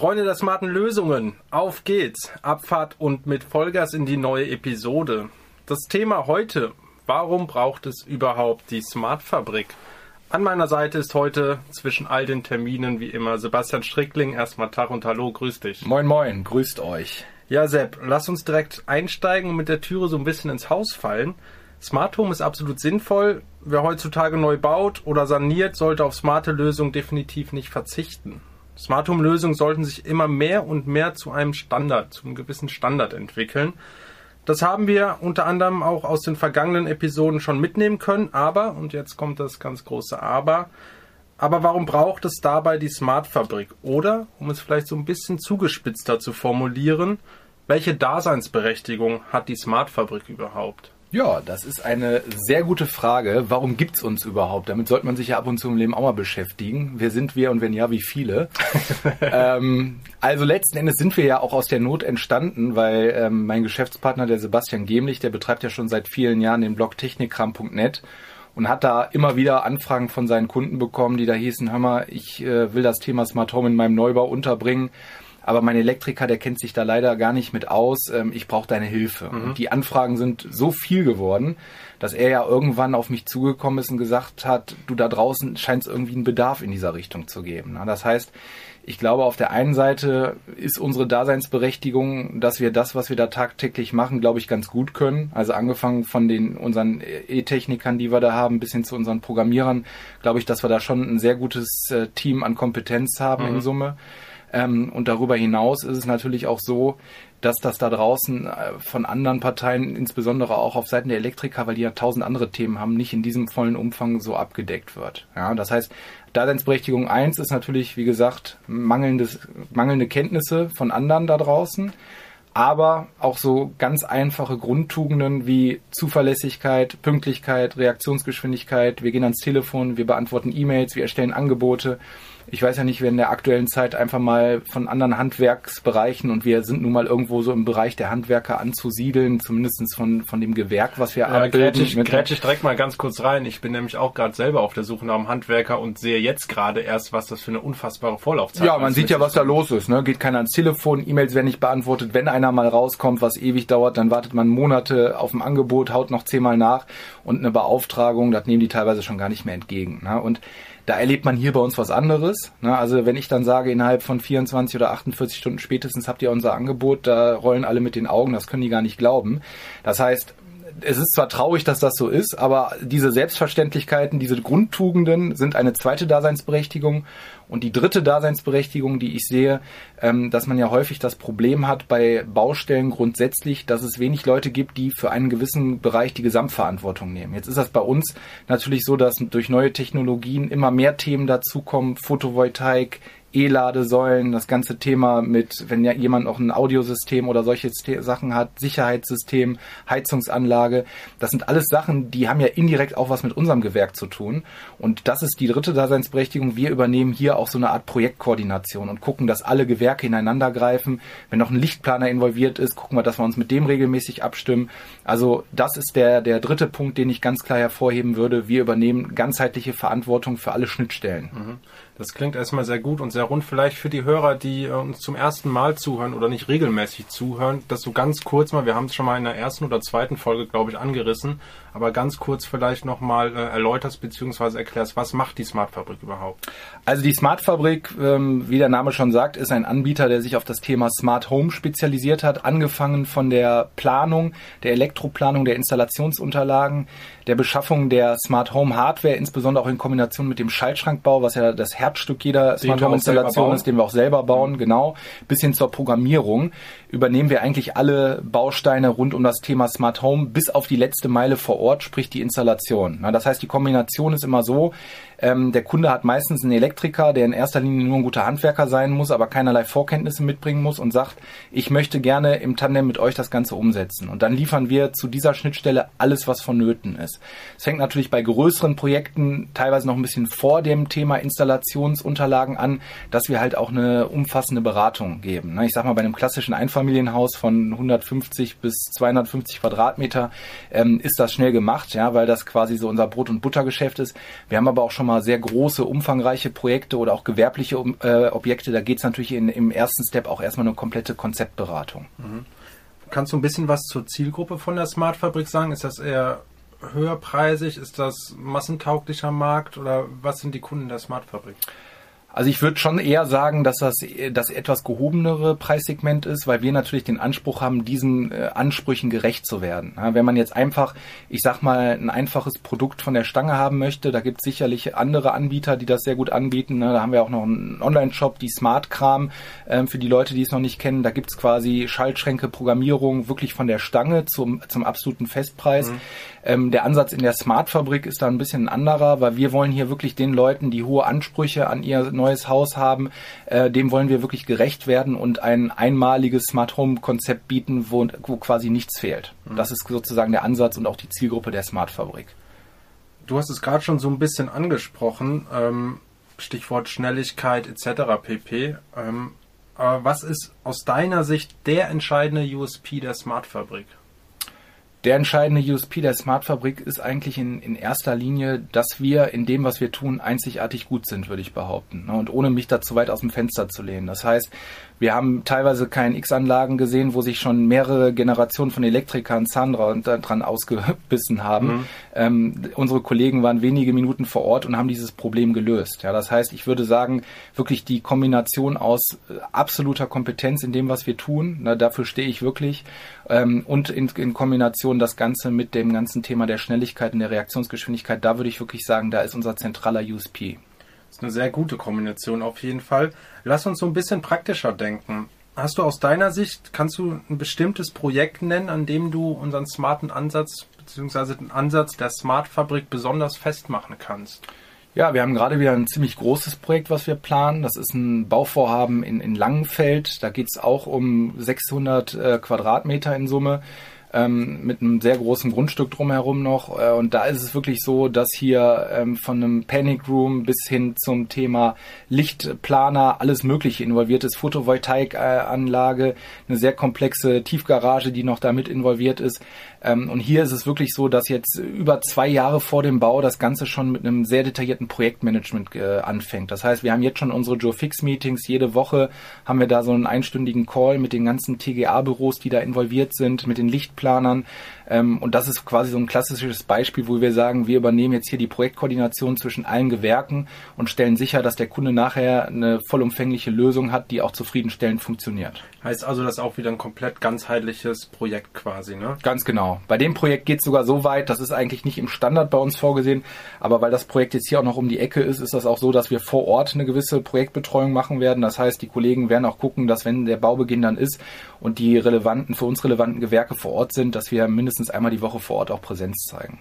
Freunde der smarten Lösungen, auf geht's. Abfahrt und mit Vollgas in die neue Episode. Das Thema heute, warum braucht es überhaupt die Smartfabrik? An meiner Seite ist heute zwischen all den Terminen wie immer Sebastian Strickling. Erstmal Tag und Hallo, grüß dich. Moin Moin, grüßt euch. Ja, Sepp, lass uns direkt einsteigen und mit der Türe so ein bisschen ins Haus fallen. Smart Home ist absolut sinnvoll. Wer heutzutage neu baut oder saniert, sollte auf smarte Lösungen definitiv nicht verzichten. Smart Home Lösungen sollten sich immer mehr und mehr zu einem Standard, zu einem gewissen Standard entwickeln. Das haben wir unter anderem auch aus den vergangenen Episoden schon mitnehmen können, aber, und jetzt kommt das ganz große Aber, aber warum braucht es dabei die Smart Fabrik? Oder, um es vielleicht so ein bisschen zugespitzter zu formulieren, welche Daseinsberechtigung hat die Smart Fabrik überhaupt? Ja, das ist eine sehr gute Frage. Warum gibt's uns überhaupt? Damit sollte man sich ja ab und zu im Leben auch mal beschäftigen. Wer sind wir und wenn ja, wie viele? ähm, also letzten Endes sind wir ja auch aus der Not entstanden, weil ähm, mein Geschäftspartner, der Sebastian Gemlich, der betreibt ja schon seit vielen Jahren den Blog technikkram.net und hat da immer wieder Anfragen von seinen Kunden bekommen, die da hießen, hör mal, ich äh, will das Thema Smart Home in meinem Neubau unterbringen aber mein Elektriker, der kennt sich da leider gar nicht mit aus. Ähm, ich brauche deine Hilfe. Mhm. Und die Anfragen sind so viel geworden, dass er ja irgendwann auf mich zugekommen ist und gesagt hat, du da draußen scheint es irgendwie einen Bedarf in dieser Richtung zu geben. Das heißt, ich glaube, auf der einen Seite ist unsere Daseinsberechtigung, dass wir das, was wir da tagtäglich machen, glaube ich, ganz gut können. Also angefangen von den unseren E-Technikern, die wir da haben, bis hin zu unseren Programmierern, glaube ich, dass wir da schon ein sehr gutes äh, Team an Kompetenz haben mhm. in Summe. Ähm, und darüber hinaus ist es natürlich auch so, dass das da draußen äh, von anderen Parteien, insbesondere auch auf Seiten der Elektriker, weil die ja tausend andere Themen haben, nicht in diesem vollen Umfang so abgedeckt wird. Ja, das heißt, Daseinsberechtigung eins ist natürlich, wie gesagt, mangelndes, mangelnde Kenntnisse von anderen da draußen, aber auch so ganz einfache Grundtugenden wie Zuverlässigkeit, Pünktlichkeit, Reaktionsgeschwindigkeit. Wir gehen ans Telefon, wir beantworten E-Mails, wir erstellen Angebote ich weiß ja nicht, wir in der aktuellen Zeit einfach mal von anderen Handwerksbereichen und wir sind nun mal irgendwo so im Bereich der Handwerker anzusiedeln, zumindest von, von dem Gewerk, was wir ja, abbilden. Grätsch, ich, grätsch ich direkt mal ganz kurz rein. Ich bin nämlich auch gerade selber auf der Suche nach einem Handwerker und sehe jetzt gerade erst, was das für eine unfassbare Vorlaufzeit ist. Ja, man sieht ja, was da los ist. Ne? Geht keiner ans Telefon, E-Mails werden nicht beantwortet. Wenn einer mal rauskommt, was ewig dauert, dann wartet man Monate auf ein Angebot, haut noch zehnmal nach und eine Beauftragung, das nehmen die teilweise schon gar nicht mehr entgegen. Ne? Und da erlebt man hier bei uns was anderes. Ne? Also wenn ich dann sage, innerhalb von 24 oder 48 Stunden spätestens habt ihr unser Angebot, da rollen alle mit den Augen, das können die gar nicht glauben. Das heißt, es ist zwar traurig, dass das so ist, aber diese Selbstverständlichkeiten, diese Grundtugenden sind eine zweite Daseinsberechtigung. Und die dritte Daseinsberechtigung, die ich sehe, ähm, dass man ja häufig das Problem hat bei Baustellen grundsätzlich, dass es wenig Leute gibt, die für einen gewissen Bereich die Gesamtverantwortung nehmen. Jetzt ist das bei uns natürlich so, dass durch neue Technologien immer mehr Themen dazukommen, Photovoltaik, E-Ladesäulen, das ganze Thema mit, wenn ja jemand noch ein Audiosystem oder solche Sachen hat, Sicherheitssystem, Heizungsanlage, das sind alles Sachen, die haben ja indirekt auch was mit unserem Gewerk zu tun. Und das ist die dritte Daseinsberechtigung. Wir übernehmen hier auch so eine Art Projektkoordination und gucken, dass alle Gewerke ineinander greifen. Wenn noch ein Lichtplaner involviert ist, gucken wir, dass wir uns mit dem regelmäßig abstimmen. Also das ist der, der dritte Punkt, den ich ganz klar hervorheben würde. Wir übernehmen ganzheitliche Verantwortung für alle Schnittstellen. Mhm. Das klingt erstmal sehr gut und sehr rund. Vielleicht für die Hörer, die äh, uns zum ersten Mal zuhören oder nicht regelmäßig zuhören, dass du ganz kurz mal, wir haben es schon mal in der ersten oder zweiten Folge, glaube ich, angerissen, aber ganz kurz vielleicht nochmal äh, erläuterst bzw. erklärst, was macht die Smart Fabrik überhaupt? Also die Smart Fabrik, ähm, wie der Name schon sagt, ist ein Anbieter, der sich auf das Thema Smart Home spezialisiert hat, angefangen von der Planung, der Elektroplanung, der Installationsunterlagen, der Beschaffung der Smart Home Hardware, insbesondere auch in Kombination mit dem Schaltschrankbau, was ja das Herz Herzstück jeder Smart Home Installation ist, den wir auch selber bauen, mhm. genau, bis hin zur Programmierung, übernehmen wir eigentlich alle Bausteine rund um das Thema Smart Home bis auf die letzte Meile vor Ort, sprich die Installation. Das heißt, die Kombination ist immer so, ähm, der Kunde hat meistens einen Elektriker, der in erster Linie nur ein guter Handwerker sein muss, aber keinerlei Vorkenntnisse mitbringen muss und sagt, ich möchte gerne im Tandem mit euch das Ganze umsetzen. Und dann liefern wir zu dieser Schnittstelle alles, was vonnöten ist. Es fängt natürlich bei größeren Projekten teilweise noch ein bisschen vor dem Thema Installation Konzeptionsunterlagen an, dass wir halt auch eine umfassende Beratung geben. Ich sag mal, bei einem klassischen Einfamilienhaus von 150 bis 250 Quadratmeter ähm, ist das schnell gemacht, ja, weil das quasi so unser Brot- und Buttergeschäft ist. Wir haben aber auch schon mal sehr große, umfangreiche Projekte oder auch gewerbliche äh, Objekte. Da geht es natürlich in, im ersten Step auch erstmal eine komplette Konzeptberatung. Mhm. Kannst du ein bisschen was zur Zielgruppe von der Smart Fabrik sagen? Ist das eher höherpreisig? Ist das massentauglicher Markt oder was sind die Kunden der Smart Fabrik? Also ich würde schon eher sagen, dass das das etwas gehobenere Preissegment ist, weil wir natürlich den Anspruch haben, diesen äh, Ansprüchen gerecht zu werden. Ja, wenn man jetzt einfach, ich sag mal, ein einfaches Produkt von der Stange haben möchte, da gibt es sicherlich andere Anbieter, die das sehr gut anbieten. Ne? Da haben wir auch noch einen Online-Shop, die Smart Kram, äh, für die Leute, die es noch nicht kennen. Da gibt es quasi Schaltschränke, Programmierung wirklich von der Stange zum, zum absoluten Festpreis. Mhm. Ähm, der Ansatz in der Smart-Fabrik ist da ein bisschen ein anderer, weil wir wollen hier wirklich den Leuten, die hohe Ansprüche an ihr neues Haus haben, äh, dem wollen wir wirklich gerecht werden und ein einmaliges Smart Home-Konzept bieten, wo, wo, quasi nichts fehlt. Mhm. Das ist sozusagen der Ansatz und auch die Zielgruppe der Smart-Fabrik. Du hast es gerade schon so ein bisschen angesprochen, ähm, Stichwort Schnelligkeit etc. pp. Ähm, aber was ist aus deiner Sicht der entscheidende USP der Smart-Fabrik? Der entscheidende USP der Smart Fabrik ist eigentlich in, in erster Linie, dass wir in dem, was wir tun, einzigartig gut sind, würde ich behaupten. Ne? Und ohne mich da zu weit aus dem Fenster zu lehnen. Das heißt, wir haben teilweise KNX-Anlagen gesehen, wo sich schon mehrere Generationen von Elektrikern Zahn dran ausgebissen haben. Mhm. Ähm, unsere Kollegen waren wenige Minuten vor Ort und haben dieses Problem gelöst. Ja, das heißt, ich würde sagen, wirklich die Kombination aus äh, absoluter Kompetenz in dem, was wir tun, na, dafür stehe ich wirklich, ähm, und in, in Kombination das Ganze mit dem ganzen Thema der Schnelligkeit und der Reaktionsgeschwindigkeit, da würde ich wirklich sagen, da ist unser zentraler USP. Ist eine sehr gute Kombination auf jeden Fall. Lass uns so ein bisschen praktischer denken. Hast du aus deiner Sicht, kannst du ein bestimmtes Projekt nennen, an dem du unseren smarten Ansatz bzw. den Ansatz der Smart Fabrik besonders festmachen kannst? Ja, wir haben gerade wieder ein ziemlich großes Projekt, was wir planen. Das ist ein Bauvorhaben in, in Langenfeld. Da geht es auch um 600 äh, Quadratmeter in Summe ähm, mit einem sehr großen Grundstück drumherum noch. Äh, und da ist es wirklich so, dass hier ähm, von einem Panic Room bis hin zum Thema Lichtplaner alles Mögliche involviert ist, Photovoltaikanlage, eine sehr komplexe Tiefgarage, die noch damit involviert ist. Ähm, und hier ist es wirklich so, dass jetzt über zwei Jahre vor dem Bau das Ganze schon mit einem sehr detaillierten Projektmanagement äh, anfängt. Das heißt, wir haben jetzt schon unsere Joe Fix Meetings. Jede Woche haben wir da so einen einstündigen Call mit den ganzen TGA-Büros, die da involviert sind, mit den Lichtplanern. Ähm, und das ist quasi so ein klassisches Beispiel, wo wir sagen, wir übernehmen jetzt hier die Projektkoordination zwischen allen Gewerken und stellen sicher, dass der Kunde nachher eine vollumfängliche Lösung hat, die auch zufriedenstellend funktioniert. Heißt also, das ist auch wieder ein komplett ganzheitliches Projekt quasi, ne? Ganz genau. Bei dem Projekt geht es sogar so weit, das ist eigentlich nicht im Standard bei uns vorgesehen, aber weil das Projekt jetzt hier auch noch um die Ecke ist, ist das auch so, dass wir vor Ort eine gewisse Projektbetreuung machen werden. Das heißt, die Kollegen werden auch gucken, dass wenn der Baubeginn dann ist und die relevanten, für uns relevanten Gewerke vor Ort sind, dass wir mindestens einmal die Woche vor Ort auch Präsenz zeigen.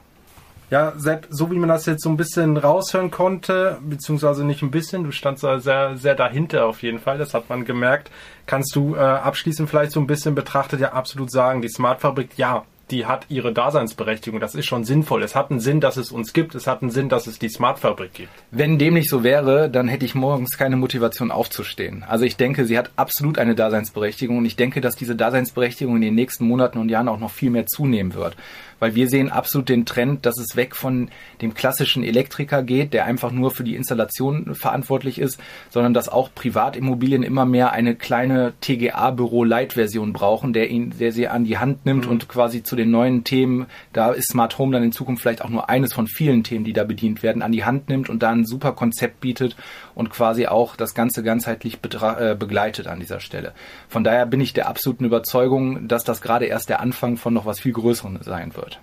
Ja, Sepp, so wie man das jetzt so ein bisschen raushören konnte, beziehungsweise nicht ein bisschen, du standst da sehr, sehr dahinter auf jeden Fall, das hat man gemerkt. Kannst du äh, abschließend vielleicht so ein bisschen betrachtet ja absolut sagen, die Smart Fabrik, ja, die hat ihre Daseinsberechtigung. Das ist schon sinnvoll. Es hat einen Sinn, dass es uns gibt. Es hat einen Sinn, dass es die Smart Fabrik gibt. Wenn dem nicht so wäre, dann hätte ich morgens keine Motivation aufzustehen. Also ich denke, sie hat absolut eine Daseinsberechtigung und ich denke, dass diese Daseinsberechtigung in den nächsten Monaten und Jahren auch noch viel mehr zunehmen wird weil wir sehen absolut den Trend, dass es weg von dem klassischen Elektriker geht, der einfach nur für die Installation verantwortlich ist, sondern dass auch Privatimmobilien immer mehr eine kleine TGA-Büro-Light-Version brauchen, der ihn, der sie an die Hand nimmt mhm. und quasi zu den neuen Themen, da ist Smart Home dann in Zukunft vielleicht auch nur eines von vielen Themen, die da bedient werden, an die Hand nimmt und da ein super Konzept bietet und quasi auch das Ganze ganzheitlich äh, begleitet an dieser Stelle. Von daher bin ich der absoluten Überzeugung, dass das gerade erst der Anfang von noch was viel Größerem sein wird.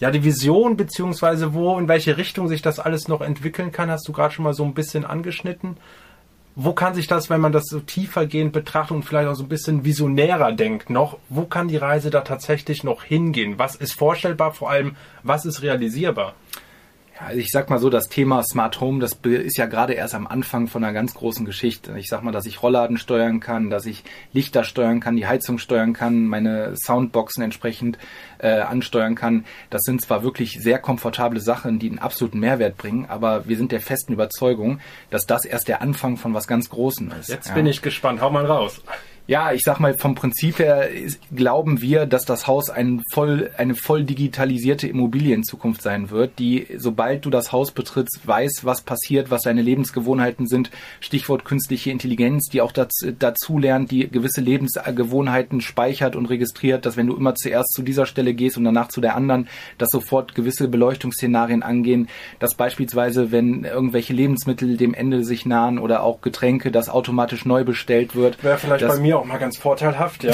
Ja, die Vision beziehungsweise wo, in welche Richtung sich das alles noch entwickeln kann, hast du gerade schon mal so ein bisschen angeschnitten. Wo kann sich das, wenn man das so tiefergehend betrachtet und vielleicht auch so ein bisschen visionärer denkt noch, wo kann die Reise da tatsächlich noch hingehen? Was ist vorstellbar, vor allem was ist realisierbar? Also ich sag mal so, das Thema Smart Home, das ist ja gerade erst am Anfang von einer ganz großen Geschichte. Ich sag mal, dass ich Rollladen steuern kann, dass ich Lichter steuern kann, die Heizung steuern kann, meine Soundboxen entsprechend äh, ansteuern kann. Das sind zwar wirklich sehr komfortable Sachen, die einen absoluten Mehrwert bringen, aber wir sind der festen Überzeugung, dass das erst der Anfang von was ganz Großem ist. Jetzt ja. bin ich gespannt. Hau mal raus. Ja, ich sag mal, vom Prinzip her ist, glauben wir, dass das Haus ein voll, eine voll digitalisierte Immobilie in Zukunft sein wird, die, sobald du das Haus betrittst, weiß, was passiert, was deine Lebensgewohnheiten sind. Stichwort künstliche Intelligenz, die auch dazu, dazu lernt, die gewisse Lebensgewohnheiten speichert und registriert, dass wenn du immer zuerst zu dieser Stelle gehst und danach zu der anderen, dass sofort gewisse Beleuchtungsszenarien angehen, dass beispielsweise, wenn irgendwelche Lebensmittel dem Ende sich nahen oder auch Getränke, das automatisch neu bestellt wird. Wäre vielleicht bei mir auch mal ganz vorteilhaft, ja.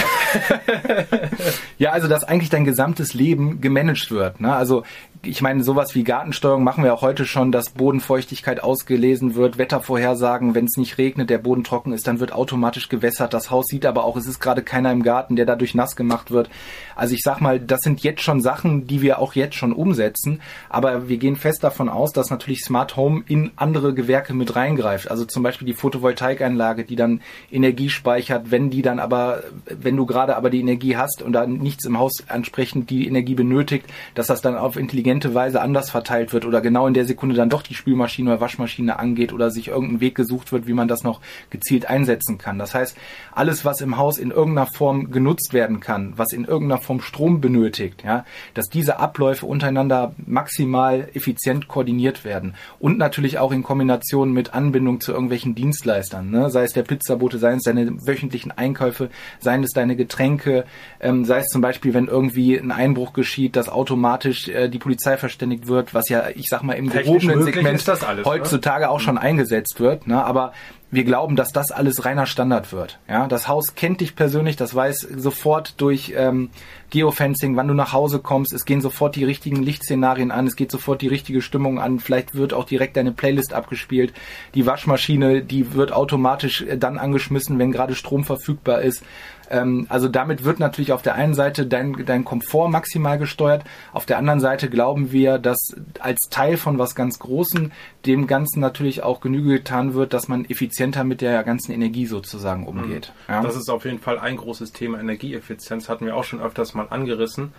ja, also dass eigentlich dein gesamtes Leben gemanagt wird. Ne? Also ich meine, sowas wie Gartensteuerung machen wir auch heute schon, dass Bodenfeuchtigkeit ausgelesen wird, Wettervorhersagen, wenn es nicht regnet, der Boden trocken ist, dann wird automatisch gewässert. Das Haus sieht aber auch, es ist gerade keiner im Garten, der dadurch nass gemacht wird. Also ich sag mal, das sind jetzt schon Sachen, die wir auch jetzt schon umsetzen, aber wir gehen fest davon aus, dass natürlich Smart Home in andere Gewerke mit reingreift. Also zum Beispiel die Photovoltaikanlage, die dann Energie speichert, wenn die dann aber, wenn du gerade aber die Energie hast und da nichts im Haus entsprechend die Energie benötigt, dass das dann auf intelligente Weise anders verteilt wird oder genau in der Sekunde dann doch die Spülmaschine oder Waschmaschine angeht oder sich irgendein Weg gesucht wird, wie man das noch gezielt einsetzen kann. Das heißt, alles, was im Haus in irgendeiner Form genutzt werden kann, was in irgendeiner Form Strom benötigt, ja, dass diese Abläufe untereinander maximal effizient koordiniert werden und natürlich auch in Kombination mit Anbindung zu irgendwelchen Dienstleistern, ne? sei es der Pizzabote, sei es deine wöchentlichen Einkäufe, seien es deine Getränke, ähm, sei es zum Beispiel, wenn irgendwie ein Einbruch geschieht, dass automatisch äh, die Polizei verständigt wird, was ja, ich sag mal, im gehobenen Segment alles, heutzutage ne? auch schon eingesetzt wird. Ne? Aber wir glauben, dass das alles reiner Standard wird. Ja, das Haus kennt dich persönlich, das weiß sofort durch ähm, Geofencing, wann du nach Hause kommst. Es gehen sofort die richtigen Lichtszenarien an, es geht sofort die richtige Stimmung an. Vielleicht wird auch direkt deine Playlist abgespielt. Die Waschmaschine, die wird automatisch äh, dann angeschmissen, wenn gerade Strom verfügbar ist. Ähm, also damit wird natürlich auf der einen Seite dein, dein Komfort maximal gesteuert. Auf der anderen Seite glauben wir, dass als Teil von was ganz Großen dem Ganzen natürlich auch Genüge getan wird, dass man effizienter mit der ganzen Energie sozusagen umgeht. Mhm. Ja? Das ist auf jeden Fall ein großes Thema. Energieeffizienz hatten wir auch schon öfters mal angerissen.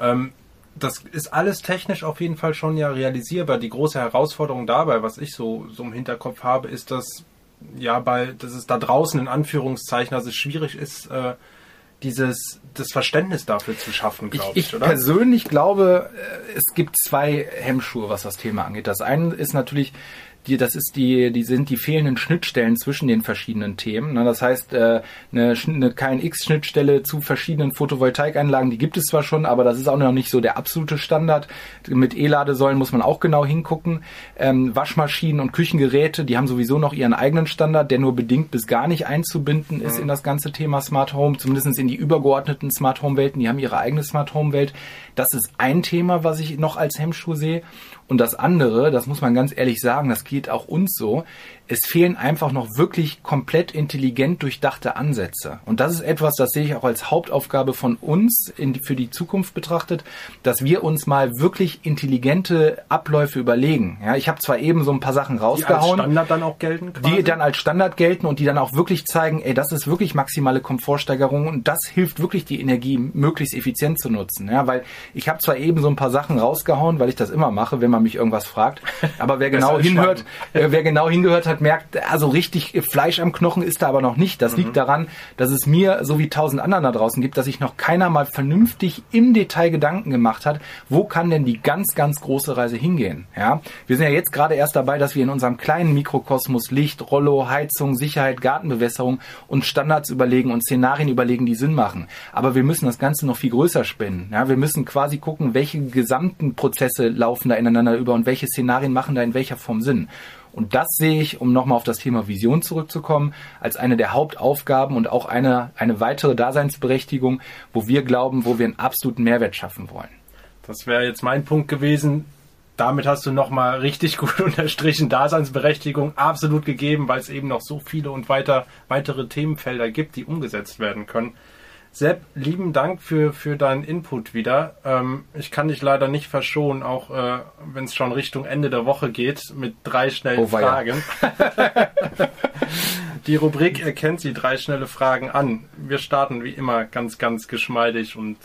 Ähm, das ist alles technisch auf jeden Fall schon ja realisierbar. Die große Herausforderung dabei, was ich so, so im Hinterkopf habe, ist, dass ja, bei, dass es da draußen in Anführungszeichen, also es schwierig ist, äh, dieses das Verständnis dafür zu schaffen, glaube ich. Ich, ich persönlich glaube, äh, es gibt zwei Hemmschuhe, was das Thema angeht. Das eine ist natürlich die, das ist die, die sind die fehlenden Schnittstellen zwischen den verschiedenen Themen. Ne? Das heißt, äh, eine, eine KNX-Schnittstelle zu verschiedenen Photovoltaikanlagen, die gibt es zwar schon, aber das ist auch noch nicht so der absolute Standard. Mit E-Ladesäulen muss man auch genau hingucken. Ähm, Waschmaschinen und Küchengeräte, die haben sowieso noch ihren eigenen Standard, der nur bedingt bis gar nicht einzubinden ist mhm. in das ganze Thema Smart Home, zumindest in die übergeordneten Smart Home Welten. Die haben ihre eigene Smart Home Welt. Das ist ein Thema, was ich noch als Hemmschuh sehe. Und das andere, das muss man ganz ehrlich sagen, das geht auch uns so, es fehlen einfach noch wirklich komplett intelligent durchdachte Ansätze. Und das ist etwas, das sehe ich auch als Hauptaufgabe von uns in, für die Zukunft betrachtet, dass wir uns mal wirklich intelligente Abläufe überlegen. Ja, ich habe zwar eben so ein paar Sachen rausgehauen, die als Standard dann auch gelten, quasi? die dann als Standard gelten und die dann auch wirklich zeigen, ey, das ist wirklich maximale Komfortsteigerung und das hilft wirklich die Energie möglichst effizient zu nutzen. Ja, weil ich habe zwar eben so ein paar Sachen rausgehauen, weil ich das immer mache, wenn man mich irgendwas fragt, aber wer genau hinhört, äh, wer genau hingehört hat, merkt, also richtig Fleisch am Knochen ist da aber noch nicht. Das mhm. liegt daran, dass es mir, so wie tausend anderen da draußen gibt, dass sich noch keiner mal vernünftig im Detail Gedanken gemacht hat, wo kann denn die ganz, ganz große Reise hingehen? Ja, wir sind ja jetzt gerade erst dabei, dass wir in unserem kleinen Mikrokosmos Licht, Rollo, Heizung, Sicherheit, Gartenbewässerung und Standards überlegen und Szenarien überlegen, die Sinn machen. Aber wir müssen das Ganze noch viel größer spinnen. Ja, wir müssen quasi gucken, welche gesamten Prozesse laufen da ineinander über und welche Szenarien machen da in welcher Form Sinn. Und das sehe ich, um nochmal auf das Thema Vision zurückzukommen, als eine der Hauptaufgaben und auch eine, eine weitere Daseinsberechtigung, wo wir glauben, wo wir einen absoluten Mehrwert schaffen wollen. Das wäre jetzt mein Punkt gewesen. Damit hast du nochmal richtig gut unterstrichen. Daseinsberechtigung absolut gegeben, weil es eben noch so viele und weiter, weitere Themenfelder gibt, die umgesetzt werden können. Sepp, lieben Dank für, für deinen Input wieder. Ähm, ich kann dich leider nicht verschonen, auch äh, wenn es schon Richtung Ende der Woche geht, mit drei schnellen Oh. Fragen. Die Rubrik erkennt sie drei schnelle Fragen an. Wir starten wie immer ganz, ganz geschmeidig und,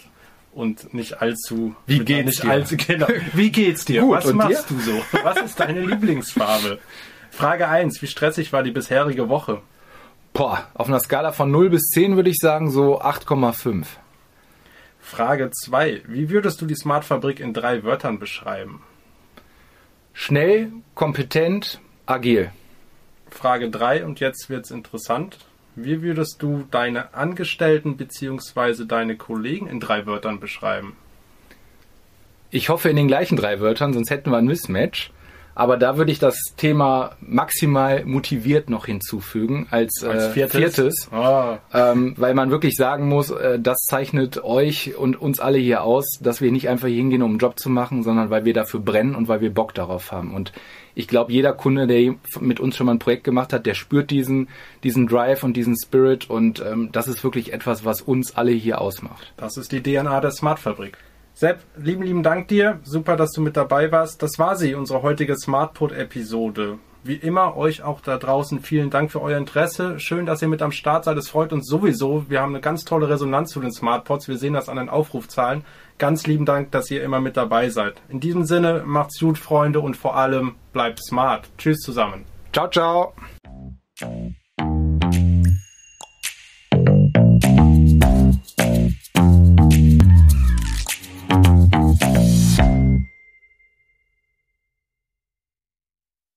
und nicht allzu. Wie geht's nicht dir? Allzu, genau. Wie geht's dir? Gut, Was und machst du so? Was ist deine Lieblingsfarbe? Frage 1. Wie stressig war die bisherige Woche? Boah, auf einer Skala von 0 bis 10 würde ich sagen so 8,5. Frage 2. Wie würdest du die Smart Fabrik in drei Wörtern beschreiben? Schnell, kompetent, agil. Frage 3 und jetzt wird's interessant. Wie würdest du deine Angestellten bzw. deine Kollegen in drei Wörtern beschreiben? Ich hoffe in den gleichen drei Wörtern, sonst hätten wir ein Mismatch. Aber da würde ich das Thema maximal motiviert noch hinzufügen als, Als äh, viertes? viertes. Ah, Ähm, weil man wirklich sagen muss, äh, das zeichnet euch und uns alle hier aus, dass wir nicht einfach hier hingehen, um einen Job zu machen, sondern weil wir dafür brennen und weil wir Bock darauf haben. Und ich glaube, jeder Kunde, der mit uns schon mal ein Projekt gemacht hat, der spürt diesen, diesen Drive und diesen Spirit und ähm, das ist wirklich etwas, was uns alle hier ausmacht. das ist die DNA der Smart Fabrik. Sepp, lieben, lieben Dank dir. Super, dass du mit dabei warst. Das war sie, unsere heutige Smartpod-Episode. Wie immer, euch auch da draußen vielen Dank für euer Interesse. Schön, dass ihr mit am Start seid. Es freut uns sowieso. Wir haben eine ganz tolle Resonanz zu den Smartpods. Wir sehen das an den Aufrufzahlen. Ganz lieben Dank, dass ihr immer mit dabei seid. In diesem Sinne, macht's gut, Freunde, und vor allem bleibt smart. Tschüss zusammen. Ciao, ciao!